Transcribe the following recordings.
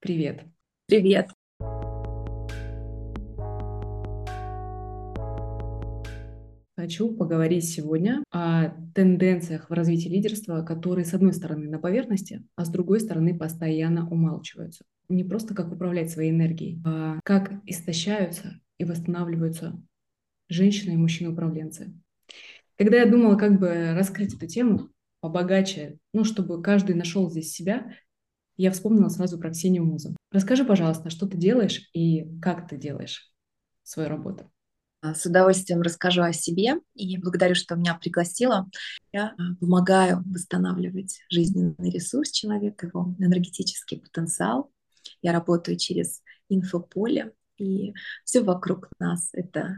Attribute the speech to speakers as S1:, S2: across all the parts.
S1: Привет.
S2: Привет.
S1: Хочу поговорить сегодня о тенденциях в развитии лидерства, которые, с одной стороны, на поверхности, а с другой стороны, постоянно умалчиваются. Не просто как управлять своей энергией, а как истощаются и восстанавливаются женщины и мужчины-управленцы. Когда я думала, как бы раскрыть эту тему побогаче, ну, чтобы каждый нашел здесь себя, я вспомнила сразу про Ксению Музу. Расскажи, пожалуйста, что ты делаешь и как ты делаешь свою работу.
S2: А, с удовольствием расскажу о себе и благодарю, что меня пригласила. Я а, помогаю восстанавливать жизненный ресурс человека, его энергетический потенциал. Я работаю через инфополе, и все вокруг нас — это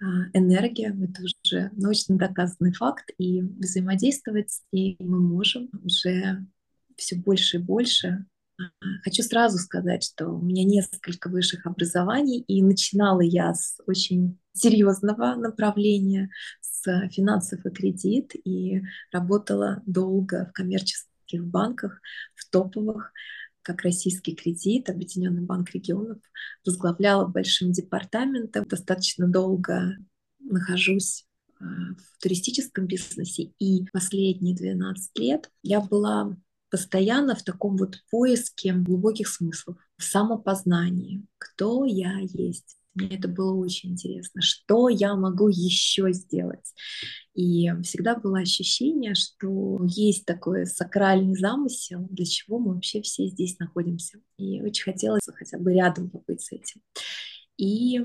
S2: а, энергия, это уже научно доказанный факт, и взаимодействовать с ней мы можем уже все больше и больше. Хочу сразу сказать, что у меня несколько высших образований, и начинала я с очень серьезного направления, с финансов и кредит, и работала долго в коммерческих банках, в топовых, как российский кредит, Объединенный банк регионов, возглавляла большим департаментом, достаточно долго нахожусь а, в туристическом бизнесе, и последние 12 лет я была постоянно в таком вот поиске глубоких смыслов, в самопознании, кто я есть. Мне это было очень интересно, что я могу еще сделать. И всегда было ощущение, что есть такой сакральный замысел, для чего мы вообще все здесь находимся. И очень хотелось хотя бы рядом побыть с этим. И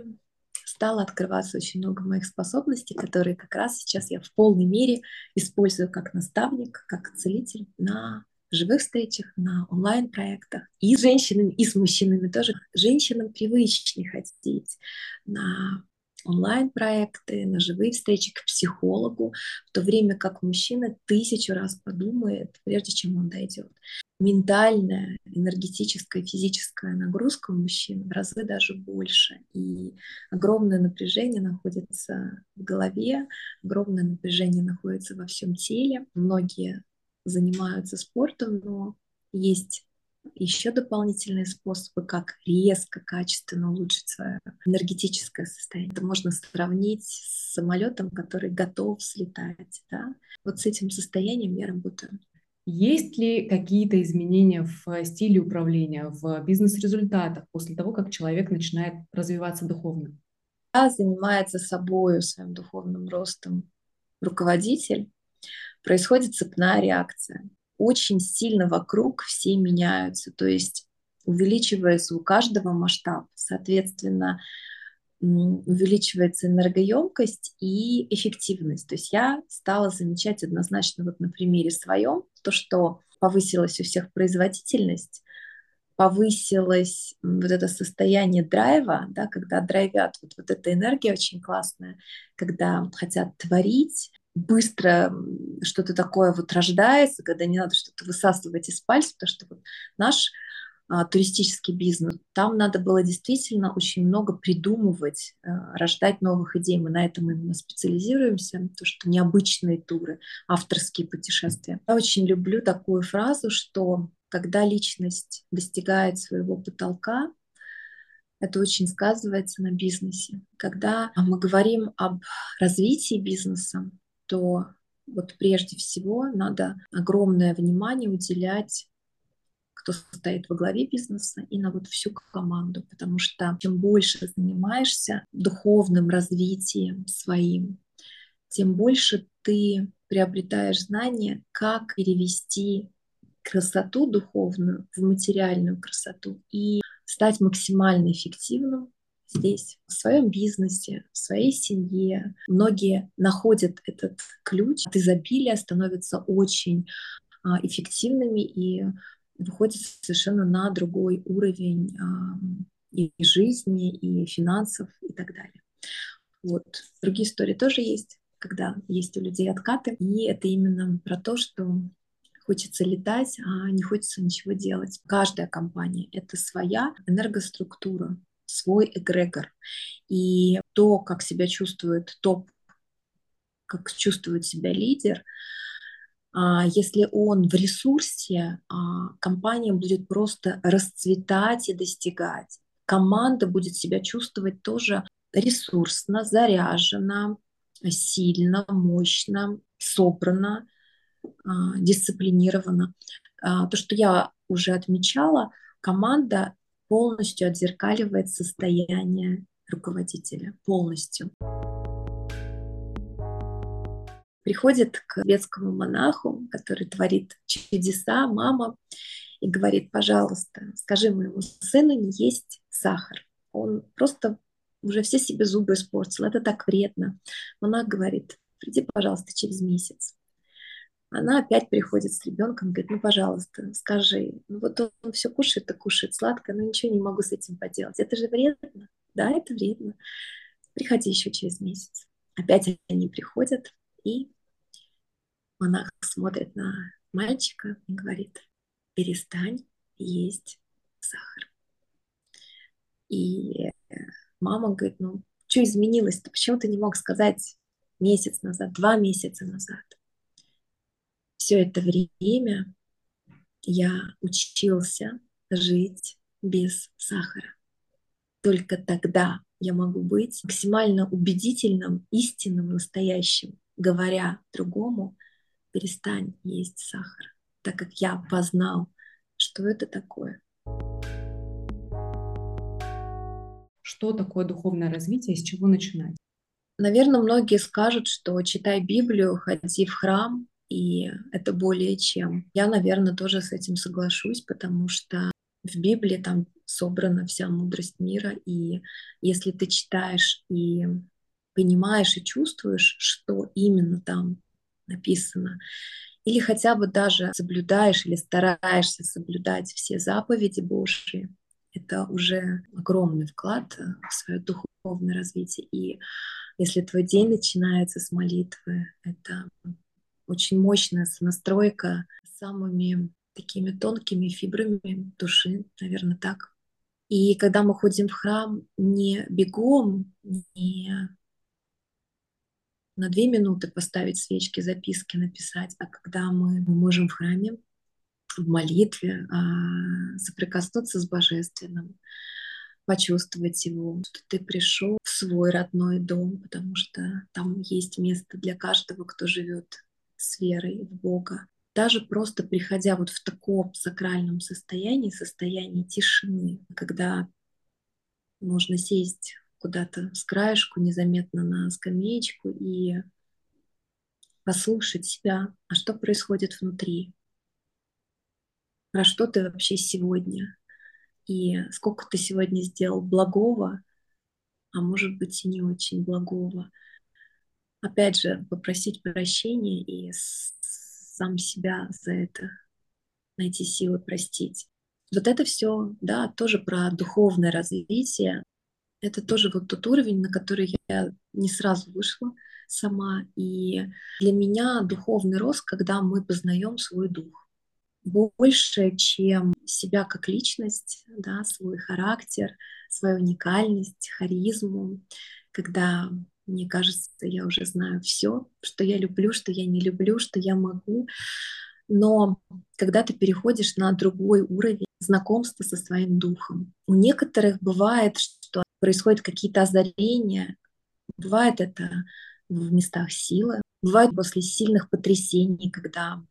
S2: стало открываться очень много моих способностей, которые как раз сейчас я в полной мере использую как наставник, как целитель на живых встречах, на онлайн-проектах. И с женщинами, и с мужчинами тоже. Женщинам привычнее ходить на онлайн-проекты, на живые встречи к психологу, в то время как мужчина тысячу раз подумает, прежде чем он дойдет. Ментальная, энергетическая, физическая нагрузка у мужчин в разы даже больше. И огромное напряжение находится в голове, огромное напряжение находится во всем теле. Многие занимаются спортом, но есть еще дополнительные способы, как резко, качественно улучшить свое энергетическое состояние. Это можно сравнить с самолетом, который готов слетать. Да? Вот с этим состоянием я работаю.
S1: Есть ли какие-то изменения в стиле управления, в бизнес-результатах после того, как человек начинает развиваться духовно?
S2: Занимается собой, своим духовным ростом руководитель, происходит цепная реакция. Очень сильно вокруг все меняются, то есть увеличивается у каждого масштаб, соответственно, увеличивается энергоемкость и эффективность. То есть я стала замечать однозначно вот на примере своем то, что повысилась у всех производительность, повысилось вот это состояние драйва, да, когда драйвят, вот, вот эта энергия очень классная, когда хотят творить, быстро что-то такое вот рождается, когда не надо что-то высасывать из пальца, потому что вот наш а, туристический бизнес, там надо было действительно очень много придумывать, а, рождать новых идей. Мы на этом именно специализируемся, то, что необычные туры, авторские путешествия. Я очень люблю такую фразу, что когда личность достигает своего потолка, это очень сказывается на бизнесе. Когда мы говорим об развитии бизнеса, то вот прежде всего надо огромное внимание уделять кто стоит во главе бизнеса и на вот всю команду, потому что чем больше занимаешься духовным развитием своим, тем больше ты приобретаешь знания, как перевести красоту духовную в материальную красоту и стать максимально эффективным здесь, в своем бизнесе, в своей семье. Многие находят этот ключ от изобилия, становятся очень а, эффективными и выходят совершенно на другой уровень а, и жизни, и финансов, и так далее. Вот. Другие истории тоже есть, когда есть у людей откаты, и это именно про то, что хочется летать, а не хочется ничего делать. Каждая компания — это своя энергоструктура, свой эгрегор. И то, как себя чувствует топ, как чувствует себя лидер, А если он в ресурсе, а, компания будет просто расцветать и достигать. Команда будет себя чувствовать тоже ресурсно, заряжена, сильно, мощно, собрана, а, дисциплинирована. То, что я уже отмечала, команда полностью отзеркаливает состояние руководителя, полностью. Приходит к тибетскому монаху, который творит чудеса, мама, и говорит, пожалуйста, скажи моему сыну не есть сахар. Он просто уже все себе зубы испортил, это так вредно. Монах говорит, приди, пожалуйста, через месяц. Она опять приходит с ребенком, говорит, ну, пожалуйста, скажи, ну, вот он, все кушает и кушает сладкое, но ничего не могу с этим поделать. Это же вредно. Да, это вредно. Приходи еще через месяц. Опять они приходят, и монах смотрит на мальчика и говорит, перестань есть сахар. И мама говорит, ну, что изменилось-то? Почему ты не мог сказать месяц назад, два месяца назад? Все это время я учился жить без сахара. Только тогда я могу быть максимально убедительным, истинным, настоящим, говоря другому, перестань есть сахар, так как я познал, что это такое.
S1: Что такое духовное развитие, с чего начинать?
S2: Наверное, многие скажут, что читай Библию, ходи в храм, и это более чем. Я, наверное, тоже с этим соглашусь, потому что в Библии там собрана вся мудрость мира, и если ты читаешь и понимаешь и чувствуешь, что именно там написано, или хотя бы даже соблюдаешь или стараешься соблюдать все заповеди Божьи, это уже огромный вклад в свое духовное развитие. И если твой день начинается с молитвы, это очень мощная сонастройка самыми такими тонкими фибрами души, наверное, так. И когда мы ходим в храм не бегом, не на две минуты поставить свечки, записки написать, а когда мы можем в храме, в молитве а, соприкоснуться с Божественным, почувствовать его, что ты пришел в свой родной дом, потому что там есть место для каждого, кто живет с верой в Бога. Даже просто приходя вот в таком сакральном состоянии, состоянии тишины, когда можно сесть куда-то с краешку незаметно на скамеечку и послушать себя, а что происходит внутри, про что ты вообще сегодня, и сколько ты сегодня сделал благого, а может быть и не очень благого — опять же, попросить прощения и сам себя за это найти силы простить. Вот это все, да, тоже про духовное развитие. Это тоже вот тот уровень, на который я не сразу вышла сама. И для меня духовный рост, когда мы познаем свой дух больше, чем себя как личность, да, свой характер, свою уникальность, харизму, когда мне кажется, я уже знаю все, что я люблю, что я не люблю, что я могу. Но когда ты переходишь на другой уровень знакомства со своим духом, у некоторых бывает, что происходят какие-то озарения, бывает это в местах силы, бывает после сильных потрясений, когда,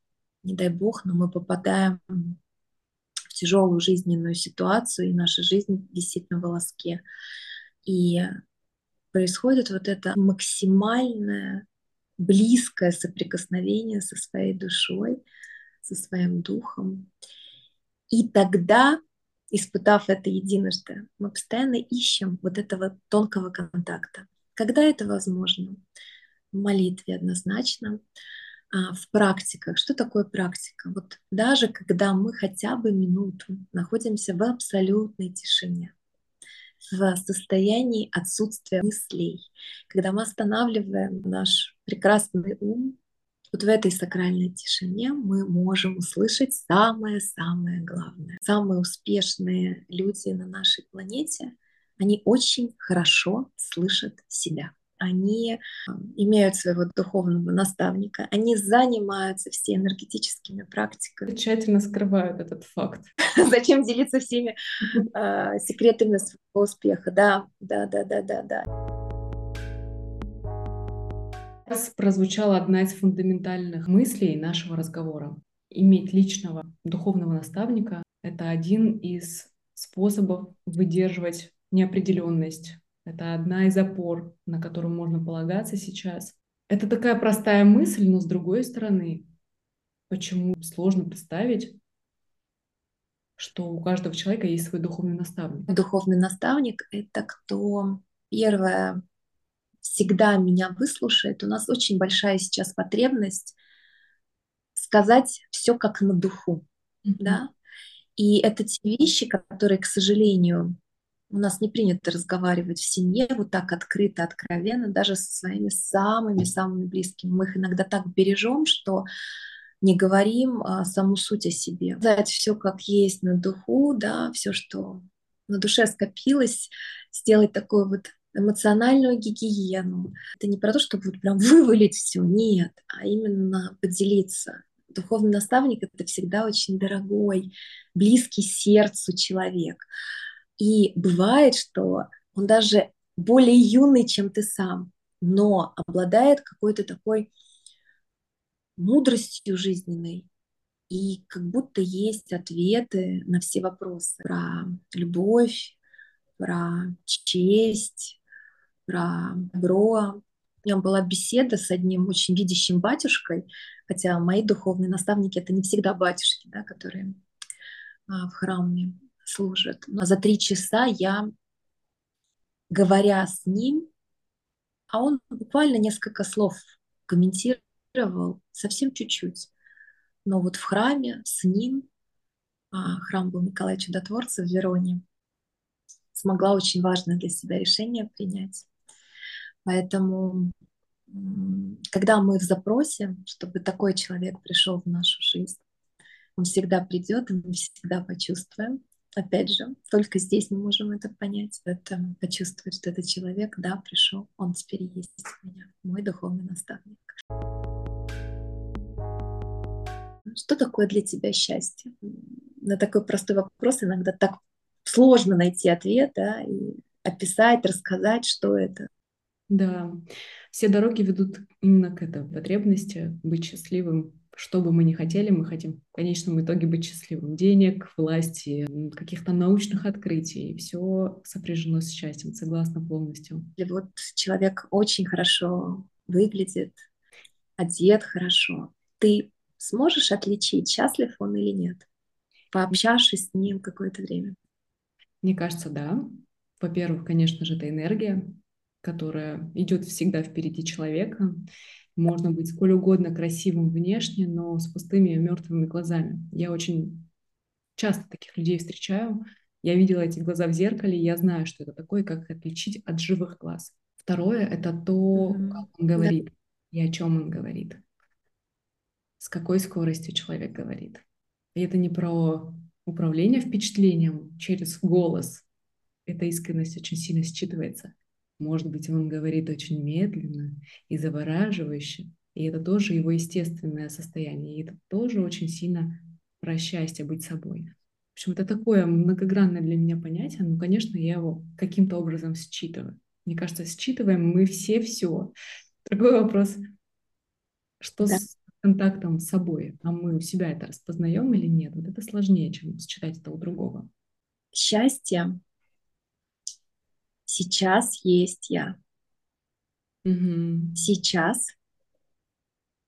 S2: не дай бог, но мы попадаем в тяжелую жизненную ситуацию, и наша жизнь висит на волоске. И происходит вот это максимальное близкое соприкосновение со своей душой, со своим духом. И тогда, испытав это единожды, мы постоянно ищем вот этого тонкого контакта. Когда это возможно? В молитве однозначно, а, в практиках. Что такое практика? Вот даже когда мы хотя бы минуту находимся в абсолютной тишине, в состоянии отсутствия мыслей, когда мы останавливаем наш прекрасный ум, вот в этой сакральной тишине мы можем услышать самое-самое главное. Самые успешные люди на нашей планете, они очень хорошо слышат себя. Они имеют своего духовного наставника, они занимаются все энергетическими практиками.
S1: Тщательно скрывают этот факт.
S2: Зачем делиться всеми э, секретами своего успеха? Да, да, да, да, да, да.
S1: Сейчас прозвучала одна из фундаментальных мыслей нашего разговора. Иметь личного духовного наставника — это один из способов выдерживать неопределенность. Это одна из опор, на которую можно полагаться сейчас. Это такая простая мысль, но с другой стороны, почему сложно представить, что у каждого человека есть свой духовный наставник?
S2: Духовный наставник — это кто, первое, всегда меня выслушает. У нас очень большая сейчас потребность сказать все как на духу, mm-hmm. да. И это те вещи, которые, к сожалению, у нас не принято разговаривать в семье вот так открыто, откровенно, даже со своими самыми-самыми близкими. Мы их иногда так бережем, что не говорим а, саму суть о себе. Сказать все как есть на духу, да, все, что на душе скопилось, сделать такую вот эмоциональную гигиену. Это не про то, чтобы вот прям вывалить все, нет, а именно поделиться. Духовный наставник — это всегда очень дорогой, близкий сердцу человек. И бывает, что он даже более юный, чем ты сам, но обладает какой-то такой мудростью жизненной, и как будто есть ответы на все вопросы про любовь, про честь, про добро. У меня была беседа с одним очень видящим батюшкой, хотя мои духовные наставники это не всегда батюшки, да, которые а, в храме служат. Но за три часа я, говоря с ним, а он буквально несколько слов комментировал, совсем чуть-чуть. Но вот в храме с ним, а, храм был Николая Чудотворца в Вероне, смогла очень важное для себя решение принять. Поэтому, когда мы в запросе, чтобы такой человек пришел в нашу жизнь, он всегда придет, и мы всегда почувствуем. Опять же, только здесь мы можем это понять, это почувствовать, что этот человек, да, пришел, он теперь есть у меня, мой духовный наставник. Что такое для тебя счастье? На такой простой вопрос иногда так сложно найти ответ, да, и описать, рассказать, что это.
S1: Да, все дороги ведут именно к этой потребности быть счастливым. Что бы мы ни хотели, мы хотим в конечном итоге быть счастливым. Денег, власти, каких-то научных открытий. Все сопряжено с счастьем, согласна полностью.
S2: И вот человек очень хорошо выглядит, одет хорошо. Ты сможешь отличить, счастлив он или нет, пообщавшись с ним какое-то время?
S1: Мне кажется, да. Во-первых, конечно же, это энергия, которая идет всегда впереди человека. Можно быть сколь угодно красивым внешне, но с пустыми мертвыми глазами. Я очень часто таких людей встречаю. Я видела эти глаза в зеркале, и я знаю, что это такое, как отличить от живых глаз. Второе — это то, mm-hmm. как он говорит да. и о чем он говорит. С какой скоростью человек говорит. И это не про управление впечатлением через голос, эта искренность очень сильно считывается. Может быть, он говорит очень медленно и завораживающе, и это тоже его естественное состояние, и это тоже очень сильно про счастье быть собой. В общем, это такое многогранное для меня понятие, но, конечно, я его каким-то образом считываю. Мне кажется, считываем мы все все. Другой вопрос, что да. с контактом с собой, а мы у себя это распознаем или нет, вот это сложнее, чем считать это у другого.
S2: Счастье сейчас есть я.
S1: Угу.
S2: Сейчас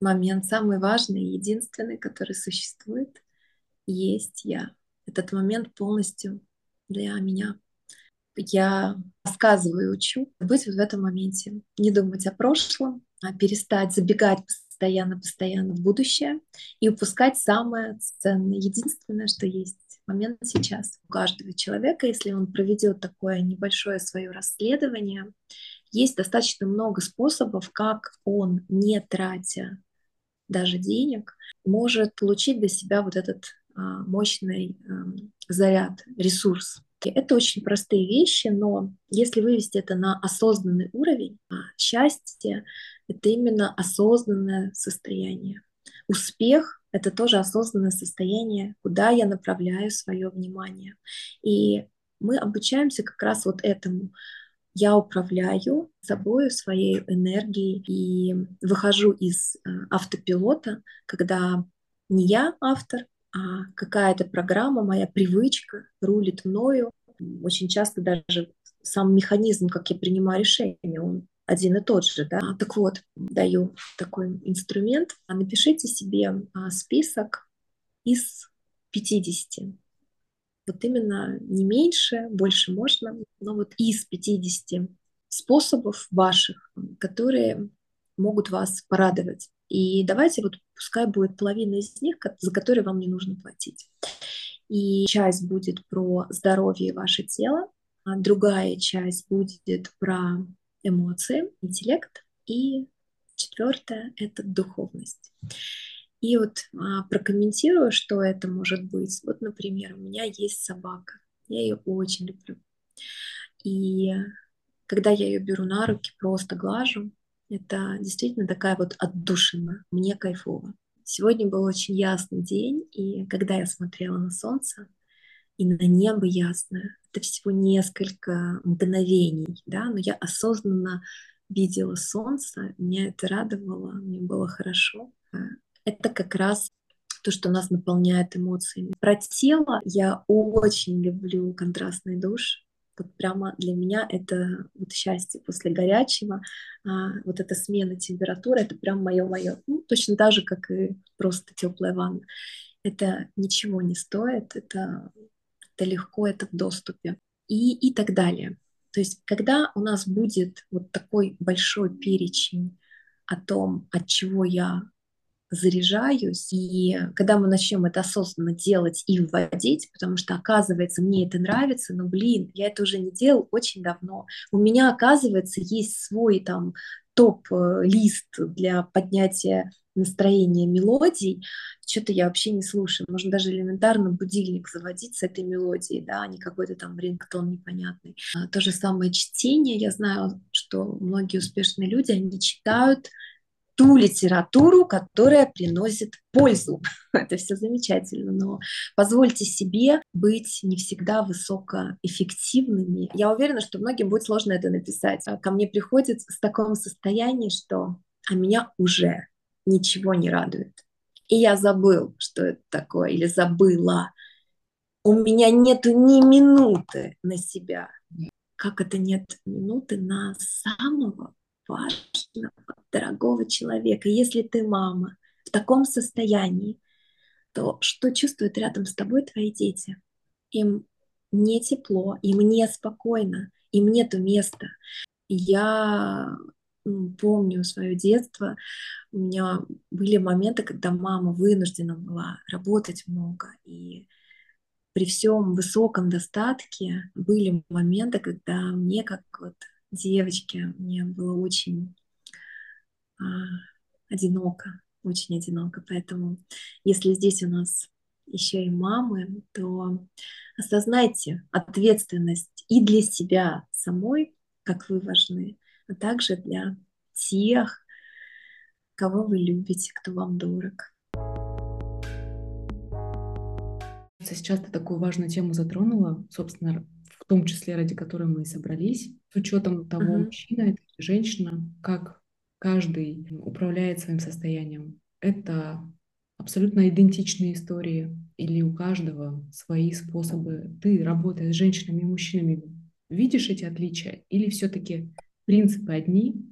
S2: момент самый важный, единственный, который существует, есть я. Этот момент полностью для меня. Я рассказываю, учу быть вот в этом моменте, не думать о прошлом, а перестать забегать постоянно-постоянно в будущее и упускать самое ценное, единственное, что есть момент сейчас. У каждого человека, если он проведет такое небольшое свое расследование, есть достаточно много способов, как он, не тратя даже денег, может получить для себя вот этот а, мощный а, заряд, ресурс. Это очень простые вещи, но если вывести это на осознанный уровень, а, счастье — это именно осознанное состояние. Успех — это тоже осознанное состояние, куда я направляю свое внимание. И мы обучаемся как раз вот этому. Я управляю собой, своей энергией и выхожу из э, автопилота, когда не я автор, а какая-то программа, моя привычка рулит мною. Очень часто даже сам механизм, как я принимаю решение, он один и тот же. Да? Так вот, даю такой инструмент. Напишите себе а, список из 50. Вот именно не меньше, больше можно, но вот из 50 способов ваших, которые могут вас порадовать. И давайте вот пускай будет половина из них, за которые вам не нужно платить. И часть будет про здоровье и ваше тело, а другая часть будет про эмоции, интеллект, и четвертое — это духовность. И вот а, прокомментирую, что это может быть. Вот, например, у меня есть собака, я ее очень люблю. И когда я ее беру на руки, просто глажу, это действительно такая вот отдушина. Мне кайфово. Сегодня был очень ясный день, и когда я смотрела на солнце и на небо ясное, это всего несколько мгновений, да, но я осознанно видела солнце, меня это радовало, мне было хорошо. Это как раз то, что нас наполняет эмоциями. Про тело я очень люблю контрастный душ. Вот прямо для меня это вот счастье после горячего, а, вот эта смена температуры, это прям мое-мое. Ну, точно так же, как и просто теплая ванна. Это ничего не стоит, это, это легко, это в доступе. И, и так далее. То есть, когда у нас будет вот такой большой перечень о том, от чего я заряжаюсь. И когда мы начнем это осознанно делать и вводить, потому что, оказывается, мне это нравится, но, блин, я это уже не делал очень давно. У меня, оказывается, есть свой там топ-лист для поднятия настроения мелодий, что-то я вообще не слушаю. Можно даже элементарно будильник заводить с этой мелодией, да, а не какой-то там рингтон непонятный. А, то же самое чтение. Я знаю, что многие успешные люди, они читают ту литературу, которая приносит пользу. Это все замечательно, но позвольте себе быть не всегда высокоэффективными. Я уверена, что многим будет сложно это написать. А ко мне приходит в таком состоянии, что а меня уже ничего не радует. И я забыл, что это такое, или забыла. У меня нету ни минуты на себя. Как это нет минуты на самого важного, дорогого человека. Если ты мама в таком состоянии, то что чувствуют рядом с тобой твои дети? Им не тепло, им не спокойно, им нету места. Я помню свое детство, у меня были моменты, когда мама вынуждена была работать много, и при всем высоком достатке были моменты, когда мне, как вот девочке, мне было очень одиноко, очень одиноко. Поэтому, если здесь у нас еще и мамы, то осознайте ответственность и для себя самой, как вы важны, а также для тех, кого вы любите, кто вам дорог.
S1: Сейчас ты такую важную тему затронула, собственно, в том числе ради которой мы и собрались, с учетом того, uh-huh. мужчина это женщина, как каждый управляет своим состоянием. Это абсолютно идентичные истории, или у каждого свои способы. Ты, работая с женщинами и мужчинами, видишь эти отличия, или все-таки принципы одни,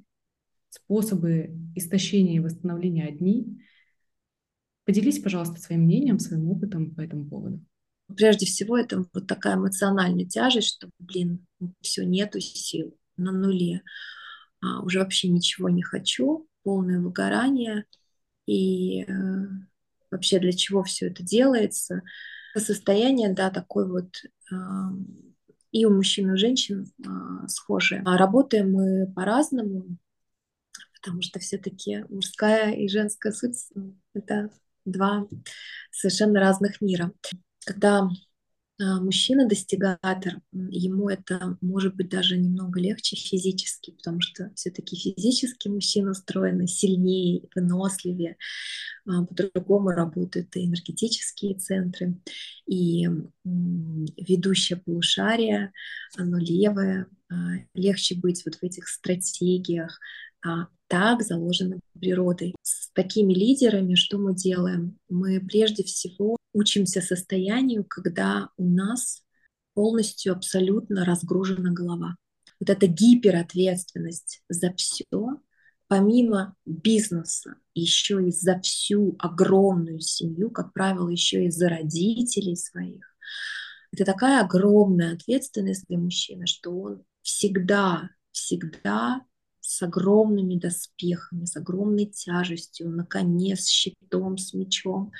S1: способы истощения и восстановления одни? Поделись, пожалуйста, своим мнением, своим опытом по этому поводу.
S2: Прежде всего, это вот такая эмоциональная тяжесть, что, блин, все, нету сил на нуле. А, уже вообще ничего не хочу, полное выгорание. И э, вообще для чего все это делается? Состояние, да, такой вот э, и у мужчин, и у женщин э, схожие. А работаем мы по-разному, потому что все-таки мужская и женская суть — это два совершенно разных мира когда а, мужчина-достигатор, ему это может быть даже немного легче физически, потому что все-таки физически мужчина устроен сильнее, выносливее, а, по-другому работают и энергетические центры, и ведущее полушарие, оно левое, а, легче быть вот в этих стратегиях, так заложено природой. С такими лидерами что мы делаем? Мы прежде всего учимся состоянию, когда у нас полностью абсолютно разгружена голова. Вот эта гиперответственность за все, помимо бизнеса, еще и за всю огромную семью, как правило, еще и за родителей своих. Это такая огромная ответственность для мужчины, что он всегда, всегда с огромными доспехами, с огромной тяжестью, на коне, с щитом, с мечом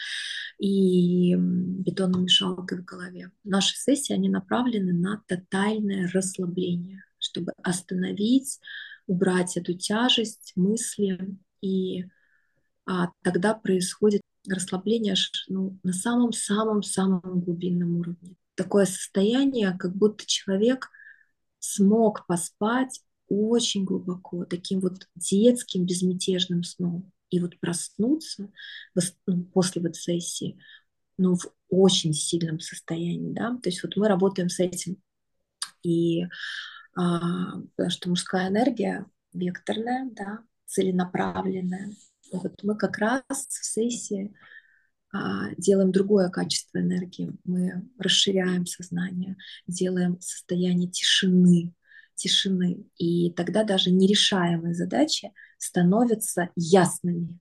S2: и бетонной мешалкой в голове. Наши сессии, они направлены на тотальное расслабление, чтобы остановить, убрать эту тяжесть, мысли, и а, тогда происходит расслабление ну, на самом-самом-самом глубинном уровне. Такое состояние, как будто человек смог поспать очень глубоко, таким вот детским безмятежным сном. И вот проснуться ну, после вот сессии, ну, в очень сильном состоянии, да, то есть вот мы работаем с этим. И а, потому что мужская энергия векторная, да, целенаправленная. Вот мы как раз в сессии а, делаем другое качество энергии. Мы расширяем сознание, делаем состояние тишины, тишины. И тогда даже нерешаемые задачи становятся ясными.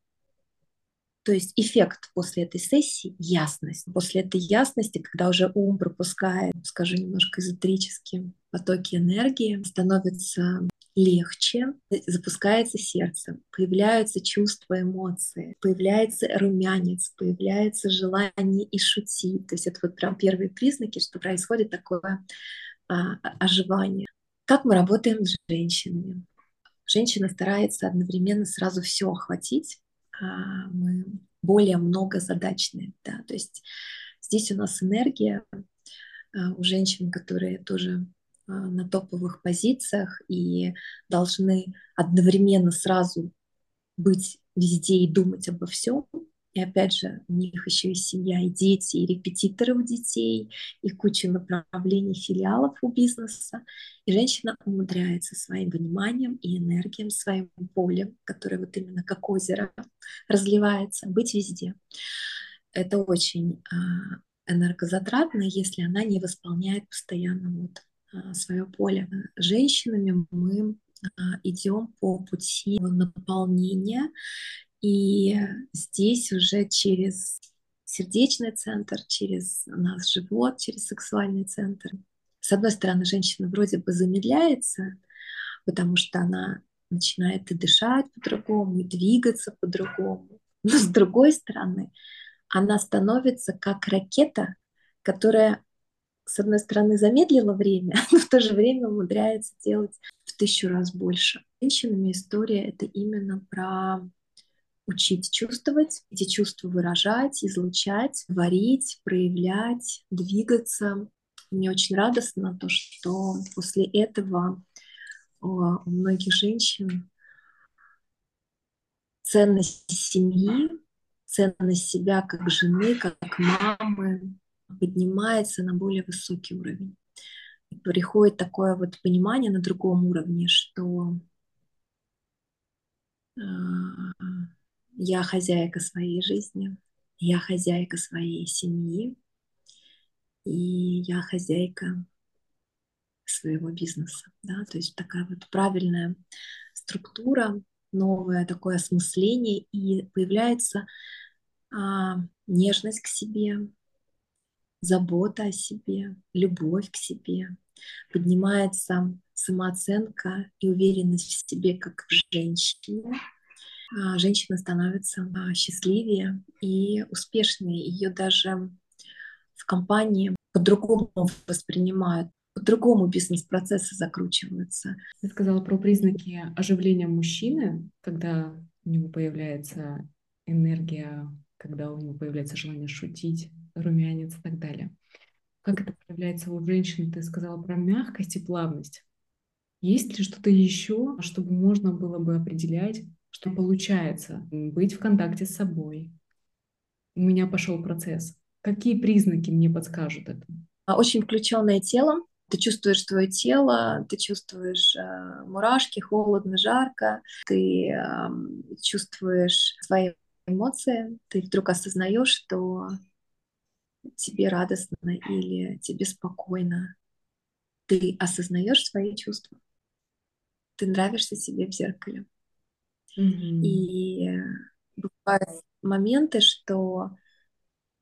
S2: То есть эффект после этой сессии — ясность. После этой ясности, когда уже ум пропускает, скажу немножко эзотерические потоки энергии, становится легче, запускается сердце, появляются чувства, эмоции, появляется румянец, появляется желание и шутить. То есть это вот прям первые признаки, что происходит такое а, оживание. Как мы работаем с женщинами? Женщина старается одновременно сразу все охватить. А мы более многозадачные. Да? То есть здесь у нас энергия а, у женщин, которые тоже а, на топовых позициях и должны одновременно сразу быть везде и думать обо всем. И опять же, у них еще и семья, и дети, и репетиторы у детей, и куча направлений филиалов у бизнеса. И женщина умудряется своим вниманием и энергией, своим полем, которое вот именно как озеро разливается, быть везде. Это очень а, энергозатратно, если она не восполняет постоянно вот а, свое поле. Женщинами мы а, идем по пути наполнения и здесь уже через сердечный центр, через наш живот, через сексуальный центр. С одной стороны, женщина вроде бы замедляется, потому что она начинает и дышать по-другому, и двигаться по-другому. Но с другой стороны, она становится как ракета, которая, с одной стороны, замедлила время, но в то же время умудряется делать в тысячу раз больше. Женщинами история — это именно про учить чувствовать, эти чувства выражать, излучать, творить, проявлять, двигаться. Мне очень радостно то, что после этого у многих женщин ценность семьи, ценность себя как жены, как мамы поднимается на более высокий уровень. И приходит такое вот понимание на другом уровне, что а, я хозяйка своей жизни, я хозяйка своей семьи, и я хозяйка своего бизнеса. Да? То есть такая вот правильная структура, новое такое осмысление, и появляется а, нежность к себе, забота о себе, любовь к себе, поднимается самооценка и уверенность в себе как в женщине, женщина становится а, счастливее и успешнее. Ее даже в компании по-другому воспринимают, по-другому бизнес-процессы закручиваются.
S1: Ты сказала про признаки оживления мужчины, когда у него появляется энергия, когда у него появляется желание шутить, румянец и так далее. Как это проявляется у женщин? Ты сказала про мягкость и плавность. Есть ли что-то еще, чтобы можно было бы определять, что получается быть в контакте с собой? У меня пошел процесс. Какие признаки мне подскажут это?
S2: А, очень включенное тело. Ты чувствуешь твое тело, ты чувствуешь э, мурашки, холодно, жарко, ты э, чувствуешь свои эмоции, ты вдруг осознаешь, что тебе радостно или тебе спокойно. Ты осознаешь свои чувства. Ты нравишься себе в зеркале. Mm-hmm. И бывают моменты, что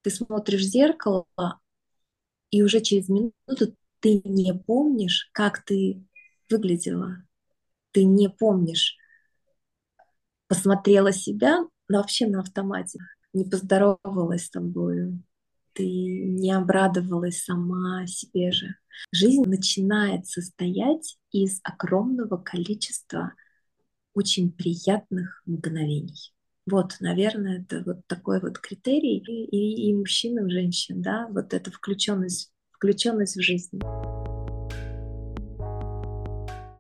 S2: ты смотришь в зеркало, и уже через минуту ты не помнишь, как ты выглядела. Ты не помнишь, посмотрела себя, но вообще на автомате. Не поздоровалась с тобой, ты не обрадовалась сама себе же. Жизнь начинает состоять из огромного количества очень приятных мгновений. Вот, наверное, это вот такой вот критерий и, и, и мужчин, и женщин, да, вот эта включенность, включенность в жизнь.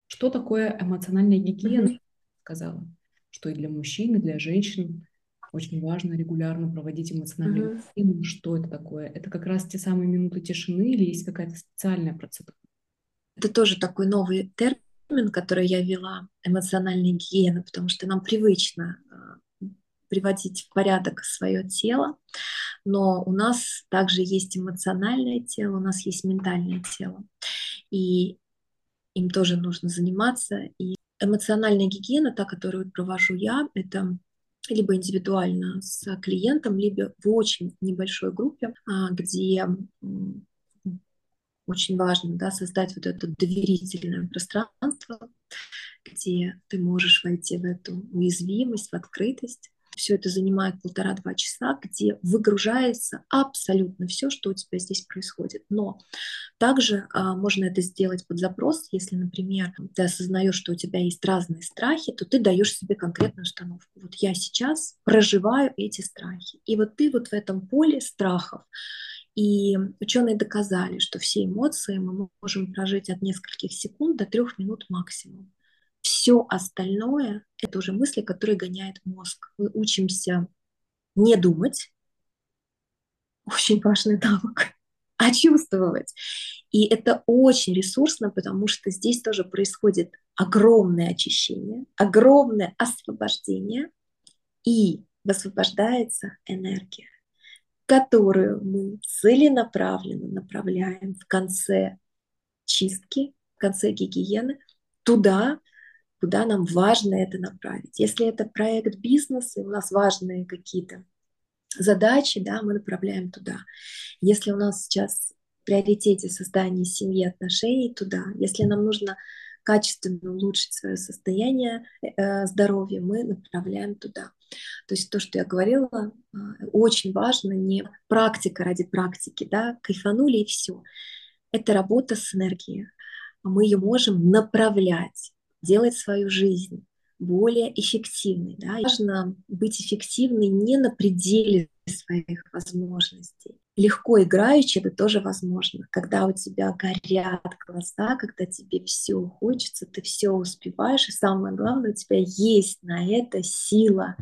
S1: Что такое эмоциональная гигиена? Mm-hmm. Сказала, что и для мужчин, и для женщин очень важно регулярно проводить эмоциональную mm-hmm. гигиену. Что это такое? Это как раз те самые минуты тишины или есть какая-то специальная процедура?
S2: Это тоже такой новый термин, который я вела, эмоциональная гигиена, потому что нам привычно а, приводить в порядок свое тело, но у нас также есть эмоциональное тело, у нас есть ментальное тело, и им тоже нужно заниматься. И эмоциональная гигиена, та, которую провожу я, это либо индивидуально с клиентом, либо в очень небольшой группе, а, где очень важно да, создать вот это доверительное пространство, где ты можешь войти в эту уязвимость, в открытость, все это занимает полтора-два часа, где выгружается абсолютно все, что у тебя здесь происходит. Но также а, можно это сделать под запрос, если, например, ты осознаешь, что у тебя есть разные страхи, то ты даешь себе конкретную установку. Вот я сейчас проживаю эти страхи. И вот ты вот в этом поле страхов. И ученые доказали, что все эмоции мы можем прожить от нескольких секунд до трех минут максимум. Все остальное — это уже мысли, которые гоняет мозг. Мы учимся не думать, очень важный навык, а чувствовать. И это очень ресурсно, потому что здесь тоже происходит огромное очищение, огромное освобождение, и высвобождается энергия, которую мы целенаправленно направляем в конце чистки, в конце гигиены туда, куда нам важно это направить. Если это проект бизнеса, у нас важные какие-то задачи, да, мы направляем туда. Если у нас сейчас в приоритете создание семьи, отношений, туда. Если нам нужно качественно улучшить свое состояние э, здоровья, мы направляем туда. То есть то, что я говорила, э, очень важно не практика ради практики, да, кайфанули и все. Это работа с энергией. Мы ее можем направлять делать свою жизнь более эффективной. Да? Важно быть эффективной не на пределе своих возможностей. Легко играючи это тоже возможно. Когда у тебя горят глаза, когда тебе все хочется, ты все успеваешь, и самое главное, у тебя есть на это сила,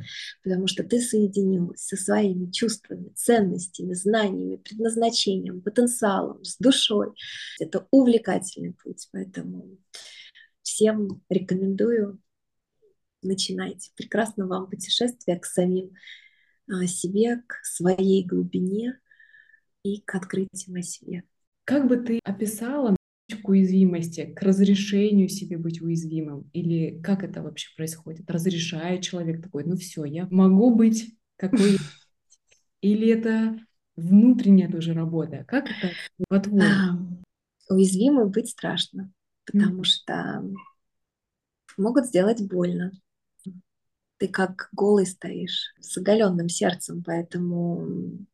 S2: потому что ты соединилась со своими чувствами, ценностями, знаниями, предназначением, потенциалом, с душой. Это увлекательный путь, поэтому всем рекомендую. Начинайте. Прекрасно вам путешествие к самим а, себе, к своей глубине и к открытию о себе.
S1: Как бы ты описала к уязвимости, к разрешению себе быть уязвимым? Или как это вообще происходит? Разрешает человек такой, ну все, я могу быть какой Или это внутренняя тоже работа? Как это по-твоему?
S2: Уязвимым быть страшно потому mm. что могут сделать больно. Ты как голый стоишь, с оголенным сердцем, поэтому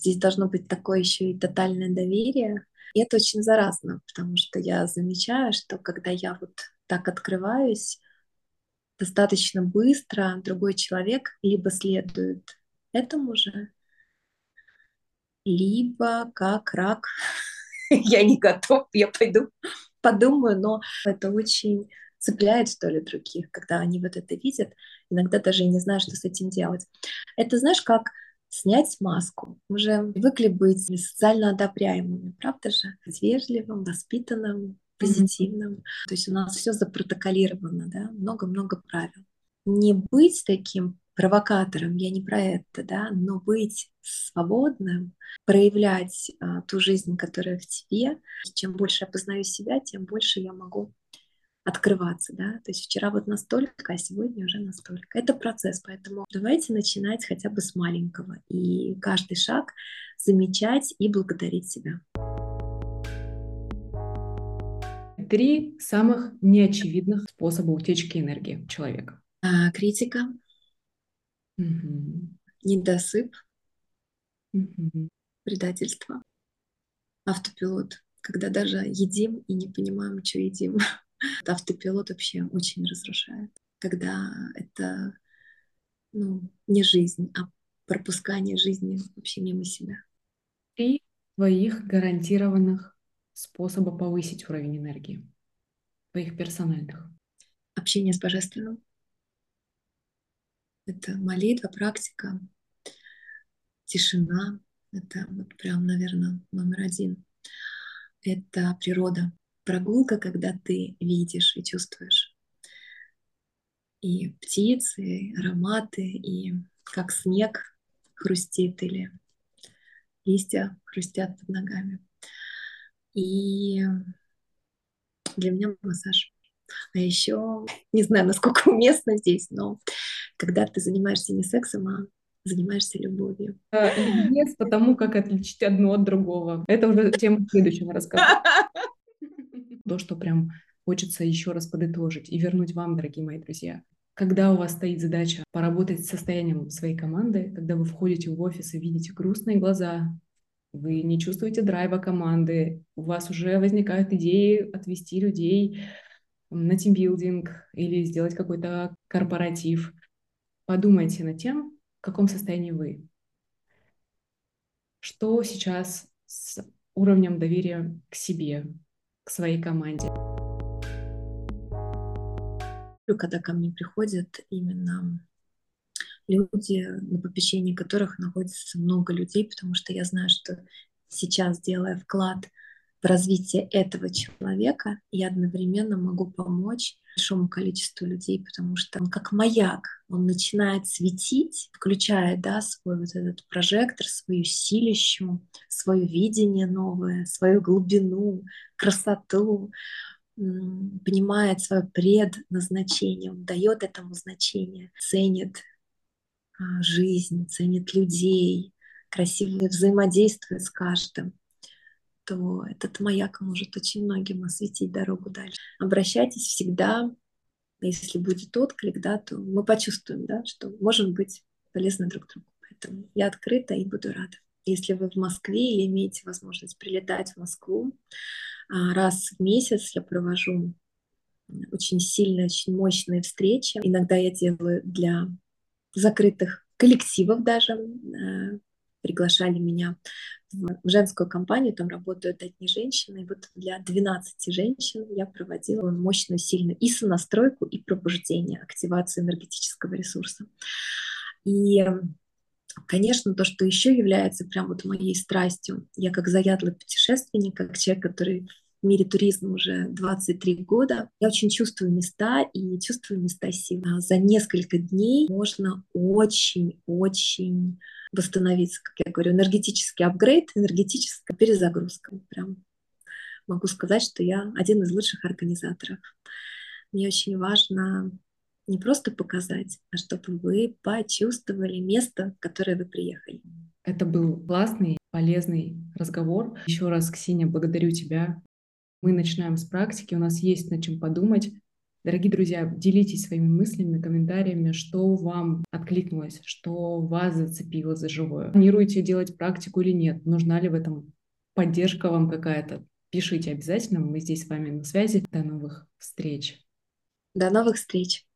S2: здесь должно быть такое еще и тотальное доверие. И это очень заразно, потому что я замечаю, что когда я вот так открываюсь, достаточно быстро другой человек либо следует этому же, либо как рак я не готов, я пойду подумаю, но это очень цепляет, что ли, других, когда они вот это видят. Иногда даже и не знаю, что с этим делать. Это, знаешь, как снять маску. Мы же привыкли быть социально одобряемыми, правда же? Быть вежливым, воспитанным, позитивным. Mm-hmm. То есть у нас все запротоколировано, да, много-много правил. Не быть таким провокатором, я не про это, да, но быть свободным, проявлять а, ту жизнь, которая в тебе. Чем больше я познаю себя, тем больше я могу открываться, да, то есть вчера вот настолько, а сегодня уже настолько. Это процесс, поэтому давайте начинать хотя бы с маленького и каждый шаг замечать и благодарить себя.
S1: Три самых неочевидных способа утечки энергии человека.
S2: А, критика, угу. недосып, угу. предательство, автопилот, когда даже едим и не понимаем, что едим. Автопилот вообще очень разрушает, когда это ну, не жизнь, а пропускание жизни вообще мимо себя.
S1: Три твоих гарантированных способа повысить уровень энергии, твоих персональных.
S2: Общение с Божественным. Это молитва, практика, тишина. Это вот прям, наверное, номер один. Это природа прогулка, когда ты видишь и чувствуешь. И птицы, и ароматы, и как снег хрустит или листья хрустят под ногами. И для меня массаж. А еще, не знаю, насколько уместно здесь, но когда ты занимаешься не сексом, а занимаешься любовью.
S1: Без потому, как отличить одно от другого. Это уже тема следующего рассказа. то, что прям хочется еще раз подытожить и вернуть вам, дорогие мои друзья. Когда у вас стоит задача поработать с состоянием своей команды, когда вы входите в офис и видите грустные глаза, вы не чувствуете драйва команды, у вас уже возникают идеи отвести людей на тимбилдинг или сделать какой-то корпоратив. Подумайте над тем, в каком состоянии вы. Что сейчас с уровнем доверия к себе, к своей команде.
S2: Когда ко мне приходят именно люди, на попечении которых находится много людей, потому что я знаю, что сейчас, делая вклад в развитие этого человека, я одновременно могу помочь большому количеству людей, потому что он как маяк, он начинает светить, включая да, свой вот этот прожектор, свою силищу, свое видение новое, свою глубину, красоту, понимает свое предназначение, он дает этому значение, ценит а, жизнь, ценит людей, красиво взаимодействует с каждым то этот маяк может очень многим осветить дорогу дальше. Обращайтесь всегда, если будет отклик, да, то мы почувствуем, да, что можем быть полезны друг другу. Поэтому я открыта и буду рада. Если вы в Москве или имеете возможность прилетать в Москву, а, раз в месяц я провожу очень сильные, очень мощные встречи. Иногда я делаю для закрытых коллективов даже, э, приглашали меня в женскую компанию, там работают одни женщины. И вот для 12 женщин я проводила мощную, сильную и сонастройку, и пробуждение, активацию энергетического ресурса. И Конечно, то, что еще является прям вот моей страстью, я как заядлый путешественник, как человек, который в мире туризма уже 23 года. Я очень чувствую места и чувствую места силы. За несколько дней можно очень-очень восстановиться, как я говорю, энергетический апгрейд, энергетическая перезагрузка. Прям могу сказать, что я один из лучших организаторов. Мне очень важно не просто показать, а чтобы вы почувствовали место, в которое вы приехали.
S1: Это был классный, полезный разговор. Еще раз, Ксения, благодарю тебя. Мы начинаем с практики, у нас есть над чем подумать. Дорогие друзья, делитесь своими мыслями, комментариями, что вам откликнулось, что вас зацепило за живое. Планируете делать практику или нет? Нужна ли в этом поддержка вам какая-то? Пишите обязательно, мы здесь с вами на связи. До новых встреч.
S2: До новых встреч.